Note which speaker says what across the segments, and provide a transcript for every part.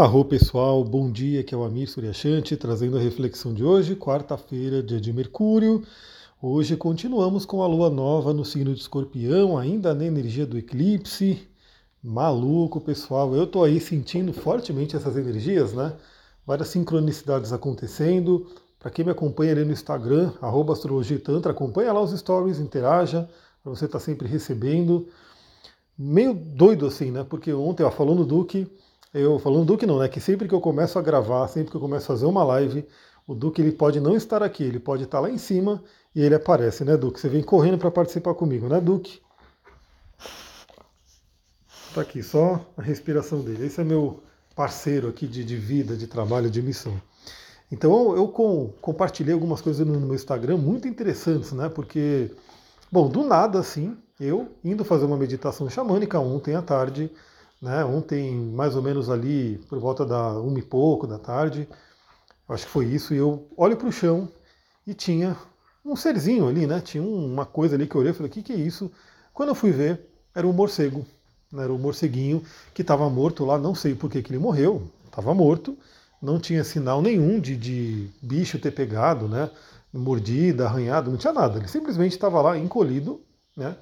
Speaker 1: Arro pessoal, bom dia, que é o Amir Suryashanti, trazendo a reflexão de hoje, quarta-feira, dia de Mercúrio. Hoje continuamos com a lua nova no signo de Escorpião, ainda na energia do eclipse. Maluco, pessoal, eu tô aí sentindo fortemente essas energias, né? Várias sincronicidades acontecendo. Para quem me acompanha ali no Instagram, arroba Astrologia Tantra, acompanha lá os stories, interaja, para você estar tá sempre recebendo. Meio doido assim, né? Porque ontem, ó, falando do Duque, eu falando do Duque não, né? Que sempre que eu começo a gravar, sempre que eu começo a fazer uma live, o Duque ele pode não estar aqui, ele pode estar lá em cima e ele aparece, né, Duque? Você vem correndo para participar comigo, né, Duque? Tá aqui, só a respiração dele. Esse é meu parceiro aqui de, de vida, de trabalho, de missão. Então eu com, compartilhei algumas coisas no, no meu Instagram muito interessantes, né? Porque, bom, do nada assim, eu indo fazer uma meditação xamânica ontem à tarde, né? Ontem, mais ou menos ali, por volta da uma e pouco da tarde, acho que foi isso, e eu olho para o chão e tinha um serzinho ali, né? Tinha uma coisa ali que eu olhei e falei, o que, que é isso? Quando eu fui ver, era um morcego, né? era um morceguinho que estava morto lá, não sei por que, que ele morreu, estava morto, não tinha sinal nenhum de, de bicho ter pegado, né? Mordida, arranhado, não tinha nada. Ele simplesmente estava lá encolhido, né?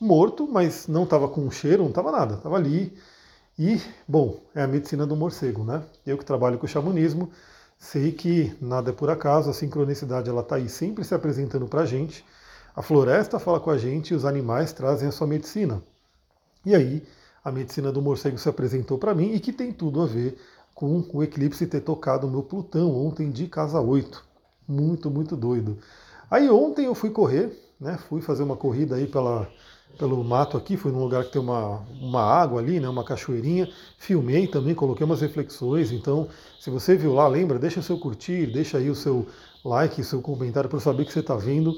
Speaker 1: Morto, mas não estava com cheiro, não estava nada, estava ali e, bom, é a medicina do morcego, né? Eu que trabalho com o xamanismo, sei que nada é por acaso, a sincronicidade ela está aí sempre se apresentando para a gente. A floresta fala com a gente e os animais trazem a sua medicina. E aí, a medicina do morcego se apresentou para mim e que tem tudo a ver com o eclipse ter tocado o meu Plutão ontem de casa 8. Muito, muito doido. Aí ontem eu fui correr, né? Fui fazer uma corrida aí pela pelo mato aqui, fui num lugar que tem uma, uma água ali, né, uma cachoeirinha, filmei também, coloquei umas reflexões, então se você viu lá, lembra, deixa o seu curtir, deixa aí o seu like, o seu comentário para eu saber que você está vendo.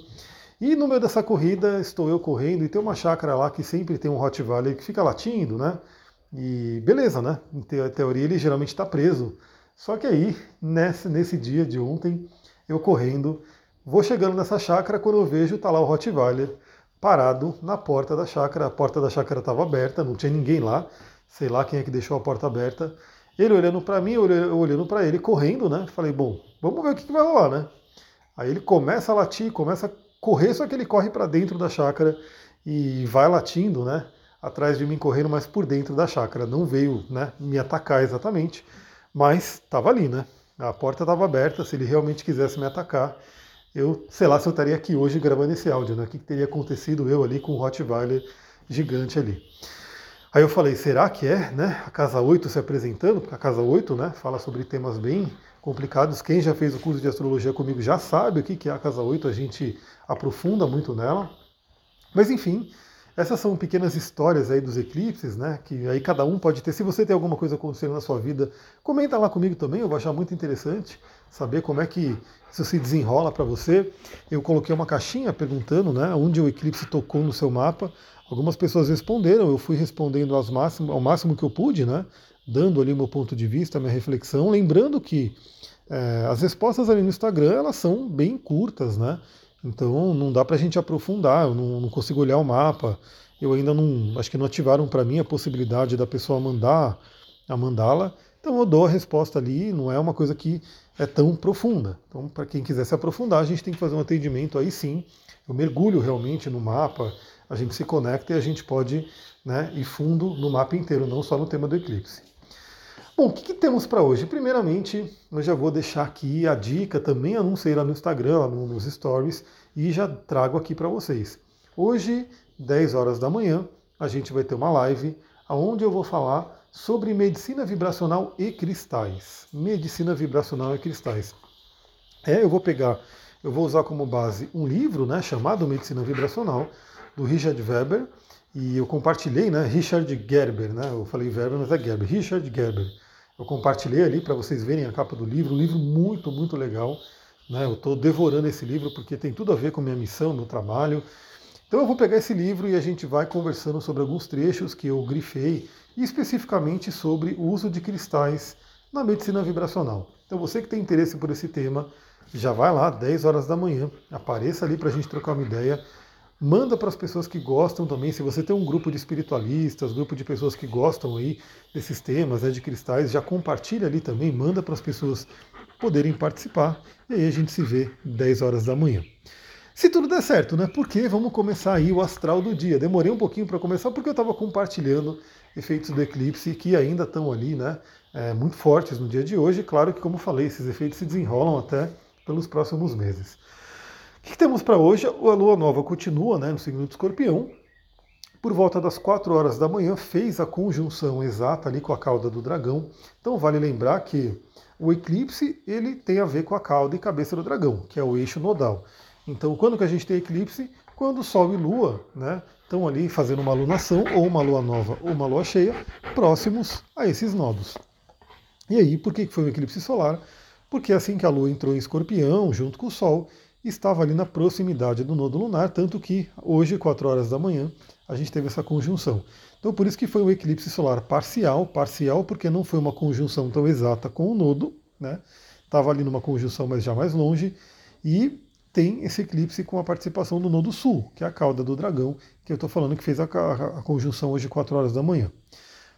Speaker 1: E no meio dessa corrida estou eu correndo e tem uma chácara lá que sempre tem um Rottweiler que fica latindo, né? E beleza, né? Em teoria ele geralmente está preso. Só que aí, nesse, nesse dia de ontem, eu correndo, vou chegando nessa chácara, quando eu vejo, tá lá o Rottweiler parado na porta da chácara. A porta da chácara estava aberta, não tinha ninguém lá. Sei lá quem é que deixou a porta aberta. Ele olhando para mim, eu olhando para ele, correndo, né? Falei, bom, vamos ver o que, que vai rolar, né? Aí ele começa a latir, começa a correr, só que ele corre para dentro da chácara e vai latindo, né? Atrás de mim correndo, mas por dentro da chácara. Não veio, né? Me atacar exatamente, mas estava ali, né? A porta estava aberta. Se ele realmente quisesse me atacar, eu, sei lá, se eu estaria aqui hoje gravando esse áudio, né? O que teria acontecido eu ali com o Rottweiler gigante ali. Aí eu falei, será que é, né? A casa 8 se apresentando, porque a casa 8, né, fala sobre temas bem complicados. Quem já fez o curso de astrologia comigo já sabe o que é a casa 8, a gente aprofunda muito nela. Mas enfim, essas são pequenas histórias aí dos eclipses, né? Que aí cada um pode ter. Se você tem alguma coisa acontecendo na sua vida, comenta lá comigo também, eu vou achar muito interessante saber como é que isso se desenrola para você. Eu coloquei uma caixinha perguntando, né, onde o eclipse tocou no seu mapa. Algumas pessoas responderam, eu fui respondendo ao máximo, ao máximo que eu pude, né? Dando ali o meu ponto de vista, a minha reflexão, lembrando que é, as respostas ali no Instagram elas são bem curtas, né? Então não dá para a gente aprofundar, eu não, não, consigo olhar o mapa. Eu ainda não, acho que não ativaram para mim a possibilidade da pessoa mandar a mandá-la. Então eu dou a resposta ali, não é uma coisa que é tão profunda. Então para quem quiser se aprofundar, a gente tem que fazer um atendimento aí sim. Eu mergulho realmente no mapa, a gente se conecta e a gente pode né, ir fundo no mapa inteiro, não só no tema do eclipse. Bom, o que, que temos para hoje? Primeiramente, eu já vou deixar aqui a dica, também anunciei lá no Instagram, lá nos stories, e já trago aqui para vocês. Hoje, 10 horas da manhã, a gente vai ter uma live onde eu vou falar sobre medicina vibracional e cristais. Medicina vibracional e cristais. É, eu vou pegar, eu vou usar como base um livro, né, chamado Medicina Vibracional, do Richard Weber, e eu compartilhei, né, Richard Gerber, né, eu falei Weber, mas é Gerber, Richard Gerber. Eu compartilhei ali para vocês verem a capa do livro, um livro muito, muito legal. Né? Eu estou devorando esse livro porque tem tudo a ver com minha missão, meu trabalho. Então eu vou pegar esse livro e a gente vai conversando sobre alguns trechos que eu grifei, especificamente sobre o uso de cristais na medicina vibracional. Então você que tem interesse por esse tema, já vai lá, 10 horas da manhã, apareça ali para a gente trocar uma ideia. Manda para as pessoas que gostam também. Se você tem um grupo de espiritualistas, grupo de pessoas que gostam aí desses temas, né, de cristais, já compartilha ali também, manda para as pessoas poderem participar. E aí a gente se vê 10 horas da manhã. Se tudo der certo, né? Porque vamos começar aí o astral do dia. Demorei um pouquinho para começar porque eu estava compartilhando efeitos do eclipse que ainda estão ali, né? É, muito fortes no dia de hoje. Claro que, como falei, esses efeitos se desenrolam até pelos próximos meses. O que temos para hoje? A lua nova continua né, no signo de escorpião. Por volta das 4 horas da manhã, fez a conjunção exata ali com a cauda do dragão. Então vale lembrar que o eclipse ele tem a ver com a cauda e cabeça do dragão, que é o eixo nodal. Então, quando que a gente tem eclipse? Quando Sol e Lua né, estão ali fazendo uma lunação, ou uma lua nova, ou uma lua cheia, próximos a esses nodos. E aí, por que foi um eclipse solar? Porque assim que a Lua entrou em escorpião, junto com o Sol, estava ali na proximidade do nodo lunar, tanto que hoje, 4 horas da manhã, a gente teve essa conjunção. Então por isso que foi um eclipse solar parcial, parcial porque não foi uma conjunção tão exata com o nodo, né? Estava ali numa conjunção, mas já mais longe, e tem esse eclipse com a participação do nodo sul, que é a cauda do dragão, que eu estou falando que fez a, a, a, conjunção hoje 4 horas da manhã.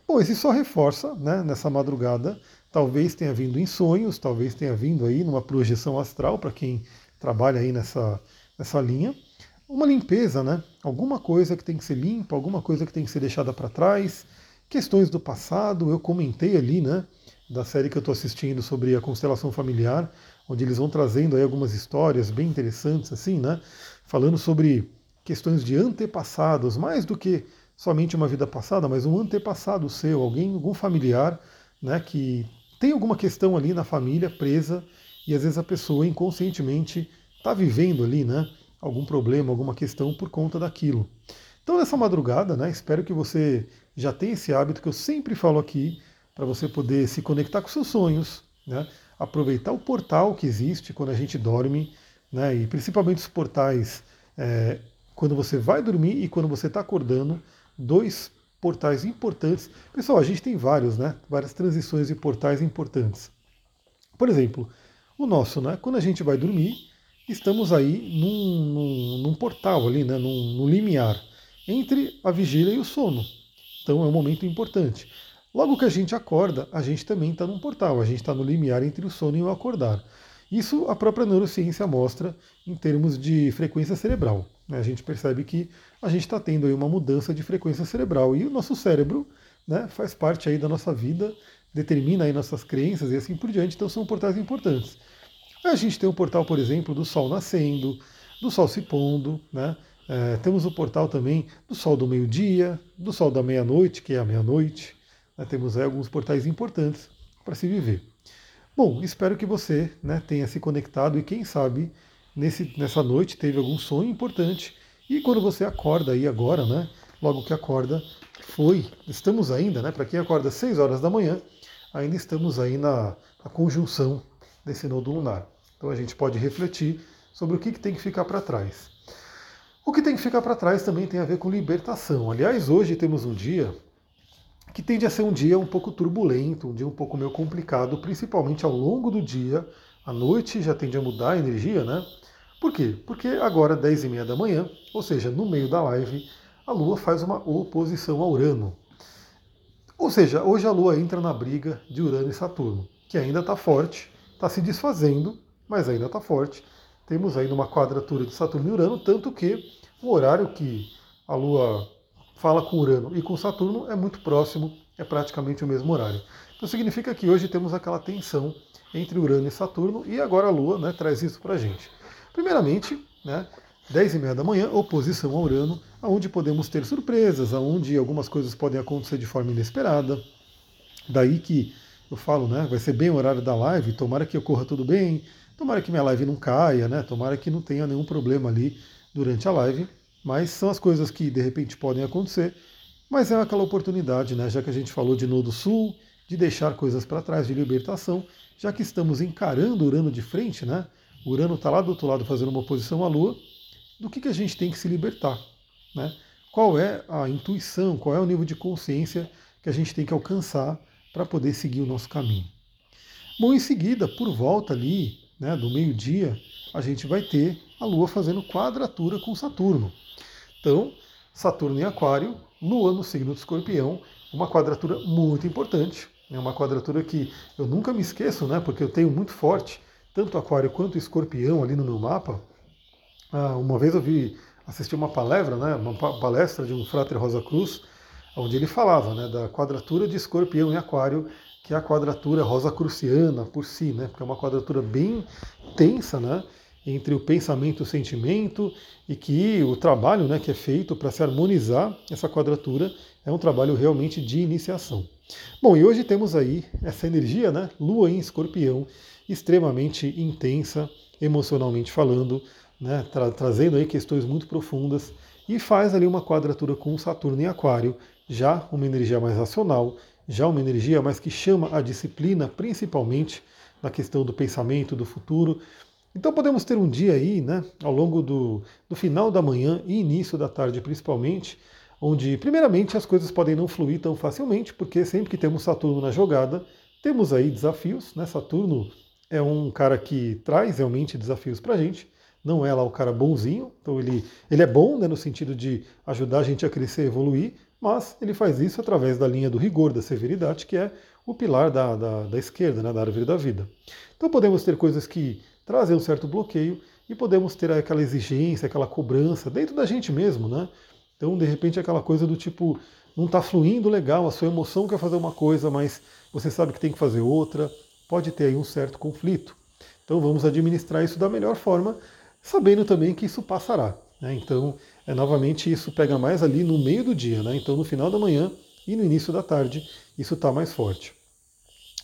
Speaker 1: Bom, esse só reforça, né, nessa madrugada, talvez tenha vindo em sonhos, talvez tenha vindo aí numa projeção astral para quem trabalha aí nessa, nessa linha. Uma limpeza, né? Alguma coisa que tem que ser limpa, alguma coisa que tem que ser deixada para trás. Questões do passado, eu comentei ali, né? Da série que eu estou assistindo sobre a constelação familiar, onde eles vão trazendo aí algumas histórias bem interessantes, assim, né? Falando sobre questões de antepassados, mais do que somente uma vida passada, mas um antepassado seu, alguém, algum familiar, né? Que tem alguma questão ali na família presa e às vezes a pessoa inconscientemente está vivendo ali, né? Algum problema, alguma questão por conta daquilo. Então nessa madrugada, né? Espero que você já tenha esse hábito que eu sempre falo aqui para você poder se conectar com seus sonhos, né? Aproveitar o portal que existe quando a gente dorme, né? E principalmente os portais é, quando você vai dormir e quando você está acordando, dois portais importantes. Pessoal, a gente tem vários, né? Várias transições de portais importantes. Por exemplo, o nosso, né? Quando a gente vai dormir, estamos aí num, num, num portal ali, né? Num, num limiar entre a vigília e o sono. Então é um momento importante. Logo que a gente acorda, a gente também está num portal, a gente está no limiar entre o sono e o acordar. Isso a própria neurociência mostra em termos de frequência cerebral. Né? A gente percebe que a gente está tendo aí uma mudança de frequência cerebral e o nosso cérebro né, faz parte aí da nossa vida determina aí nossas crenças e assim por diante, então são portais importantes. A gente tem o portal, por exemplo, do Sol nascendo, do Sol se pondo, né? É, temos o portal também do Sol do meio-dia, do Sol da meia-noite, que é a meia-noite. Né? Temos aí alguns portais importantes para se viver. Bom, espero que você né, tenha se conectado e quem sabe nesse, nessa noite teve algum sonho importante. E quando você acorda aí agora, né? Logo que acorda, foi. Estamos ainda, né? Para quem acorda às 6 horas da manhã, ainda estamos aí na, na conjunção desse nodo lunar. Então a gente pode refletir sobre o que, que tem que ficar para trás. O que tem que ficar para trás também tem a ver com libertação. Aliás, hoje temos um dia que tende a ser um dia um pouco turbulento, um dia um pouco meio complicado, principalmente ao longo do dia. À noite já tende a mudar a energia, né? Por quê? Porque agora, 10 e meia da manhã, ou seja, no meio da live, a Lua faz uma oposição a Urano. Ou seja, hoje a Lua entra na briga de Urano e Saturno, que ainda está forte, está se desfazendo, mas ainda está forte. Temos ainda uma quadratura de Saturno e Urano, tanto que o horário que a Lua fala com Urano e com Saturno é muito próximo, é praticamente o mesmo horário. Então significa que hoje temos aquela tensão entre Urano e Saturno e agora a Lua né, traz isso para a gente. Primeiramente, né, 10 e meia da manhã, oposição a Urano, onde podemos ter surpresas, onde algumas coisas podem acontecer de forma inesperada. Daí que eu falo, né? Vai ser bem o horário da live, tomara que ocorra tudo bem, tomara que minha live não caia, né? Tomara que não tenha nenhum problema ali durante a live. Mas são as coisas que de repente podem acontecer. Mas é aquela oportunidade, né? Já que a gente falou de Nodo Sul, de deixar coisas para trás, de libertação, já que estamos encarando Urano de frente, né? Urano está lá do outro lado fazendo uma oposição à Lua do que, que a gente tem que se libertar. Né? Qual é a intuição, qual é o nível de consciência que a gente tem que alcançar para poder seguir o nosso caminho. Bom, em seguida, por volta ali né, do meio-dia, a gente vai ter a Lua fazendo quadratura com Saturno. Então, Saturno em Aquário, Lua no signo do Escorpião, uma quadratura muito importante, é uma quadratura que eu nunca me esqueço, né? Porque eu tenho muito forte tanto Aquário quanto Escorpião ali no meu mapa. Ah, uma vez eu vi assistir uma palestra, né? Uma palestra de um frater Rosa Cruz, onde ele falava, né? Da quadratura de Escorpião em Aquário, que é a quadratura Rosa Cruciana por si, né? Porque é uma quadratura bem tensa, né? entre o pensamento e o sentimento e que o trabalho né, que é feito para se harmonizar essa quadratura é um trabalho realmente de iniciação. Bom, e hoje temos aí essa energia, né, Lua em Escorpião, extremamente intensa, emocionalmente falando, né, tra trazendo aí questões muito profundas e faz ali uma quadratura com Saturno em Aquário, já uma energia mais racional, já uma energia mais que chama a disciplina, principalmente na questão do pensamento, do futuro, então podemos ter um dia aí, né, ao longo do, do final da manhã e início da tarde principalmente, onde primeiramente as coisas podem não fluir tão facilmente, porque sempre que temos Saturno na jogada, temos aí desafios, né? Saturno é um cara que traz realmente desafios para a gente, não é lá o cara bonzinho, então ele, ele é bom né, no sentido de ajudar a gente a crescer, evoluir, mas ele faz isso através da linha do rigor, da severidade, que é o pilar da, da, da esquerda, né, da árvore da vida. Então podemos ter coisas que trazer um certo bloqueio e podemos ter aquela exigência, aquela cobrança dentro da gente mesmo, né? Então, de repente, aquela coisa do tipo, não está fluindo legal, a sua emoção quer fazer uma coisa, mas você sabe que tem que fazer outra, pode ter aí um certo conflito. Então, vamos administrar isso da melhor forma, sabendo também que isso passará. Né? Então, é, novamente, isso pega mais ali no meio do dia, né? Então, no final da manhã e no início da tarde, isso está mais forte.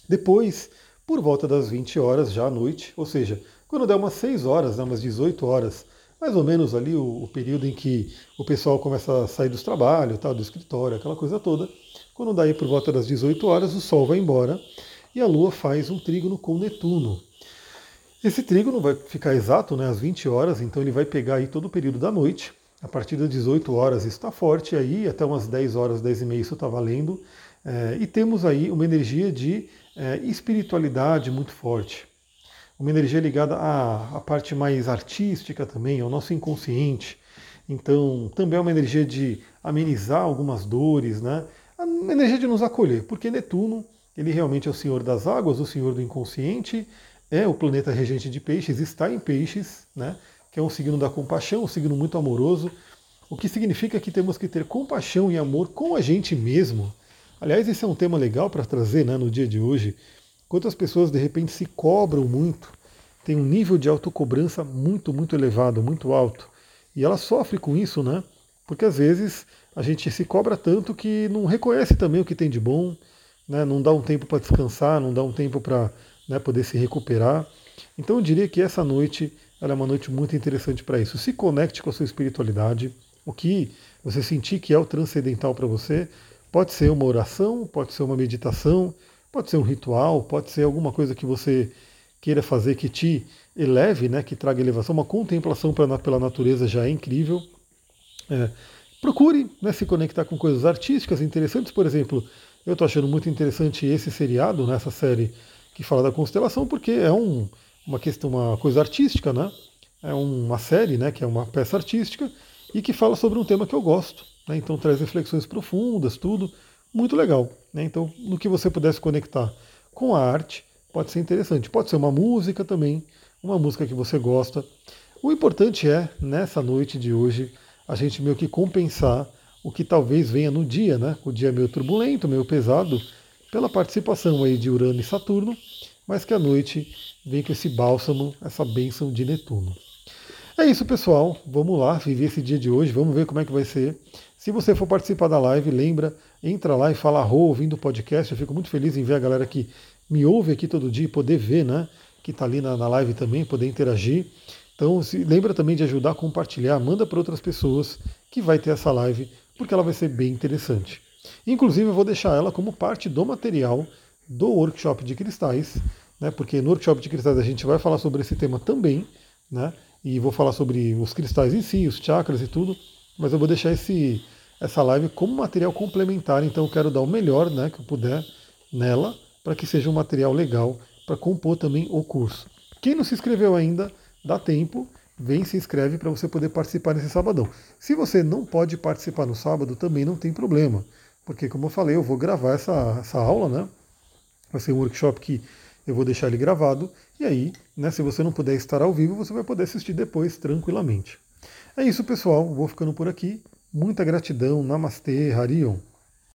Speaker 1: Depois, por volta das 20 horas, já à noite, ou seja, quando der umas 6 horas, né, umas 18 horas, mais ou menos ali o, o, período em que o pessoal começa a sair dos trabalhos, tá, do escritório, aquela coisa toda. Quando daí por volta das 18 horas, o Sol vai embora e a Lua faz um trígono com Netuno. Esse trígono vai ficar exato né, às 20 horas, então ele vai pegar aí todo o período da noite. A partir das 18 horas isso está forte, aí até umas 10 horas, 10 e meia isso está valendo. É, e temos aí uma energia de é, espiritualidade muito forte. Uma energia ligada à, à parte mais artística também, ao nosso inconsciente. Então, também é uma energia de amenizar algumas dores, né? Uma energia de nos acolher, porque Netuno, ele realmente é o senhor das águas, o senhor do inconsciente, é o planeta regente de peixes, está em peixes, né? que é um signo da compaixão, um signo muito amoroso, o que significa que temos que ter compaixão e amor com a gente mesmo, Aliás, esse é um tema legal para trazer né, no dia de hoje. Quantas pessoas de repente se cobram muito, tem um nível de autocobrança muito, muito elevado, muito alto. E ela sofre com isso, né? Porque às vezes a gente se cobra tanto que não reconhece também o que tem de bom, né? não dá um tempo para descansar, não dá um tempo para né, poder se recuperar. Então eu diria que essa noite é uma noite muito interessante para isso. Se conecte com a sua espiritualidade, o que você sentir que é o transcendental para você, Pode ser uma oração, pode ser uma meditação, pode ser um ritual, pode ser alguma coisa que você queira fazer que te eleve, né, que traga elevação. Uma contemplação pela natureza já é incrível. É, procure né, se conectar com coisas artísticas interessantes. Por exemplo, eu estou achando muito interessante esse seriado, né, série que fala da constelação, porque é um, uma questão, uma coisa artística, né? É uma série, né, que é uma peça artística e que fala sobre um tema que eu gosto. Né? Então traz reflexões profundas, tudo muito legal. Né? Então, no que você pudesse conectar com a arte, pode ser interessante. Pode ser uma música também, uma música que você gosta. O importante é, nessa noite de hoje, a gente meio que compensar o que talvez venha no dia, né? O dia meio turbulento, meio pesado, pela participação aí de Urano e Saturno, mas que a noite vem com esse bálsamo, essa bênção de Netuno. É isso, pessoal. Vamos lá, viver esse dia de hoje, vamos ver como é que vai ser. Se você for participar da live, lembra, entra lá e fala arro ouvindo o podcast. Eu fico muito feliz em ver a galera que me ouve aqui todo dia e poder ver, né? Que está ali na, na, live também, poder interagir. Então, se, lembra também de ajudar a compartilhar, manda para outras pessoas que vai ter essa live, porque ela vai ser bem interessante. Inclusive, eu vou deixar ela como parte do material do workshop de cristais, né? Porque no workshop de cristais a gente vai falar sobre esse tema também, né? E vou falar sobre os cristais em si, os chakras e tudo mas eu vou deixar esse, essa live como material complementar, então eu quero dar o melhor né, que eu puder nela, para que seja um material legal para compor também o curso. Quem não se inscreveu ainda, dá tempo, vem se inscreve para você poder participar nesse sabadão. Se você não pode participar no sábado, também não tem problema, porque como eu falei, eu vou gravar essa, essa aula, né? Vai ser um workshop que eu vou deixar ele gravado, e aí, né, se você não puder estar ao vivo, você vai poder assistir depois tranquilamente. É isso, pessoal. Vou ficando por aqui. Muita gratidão. Namastê, Harion.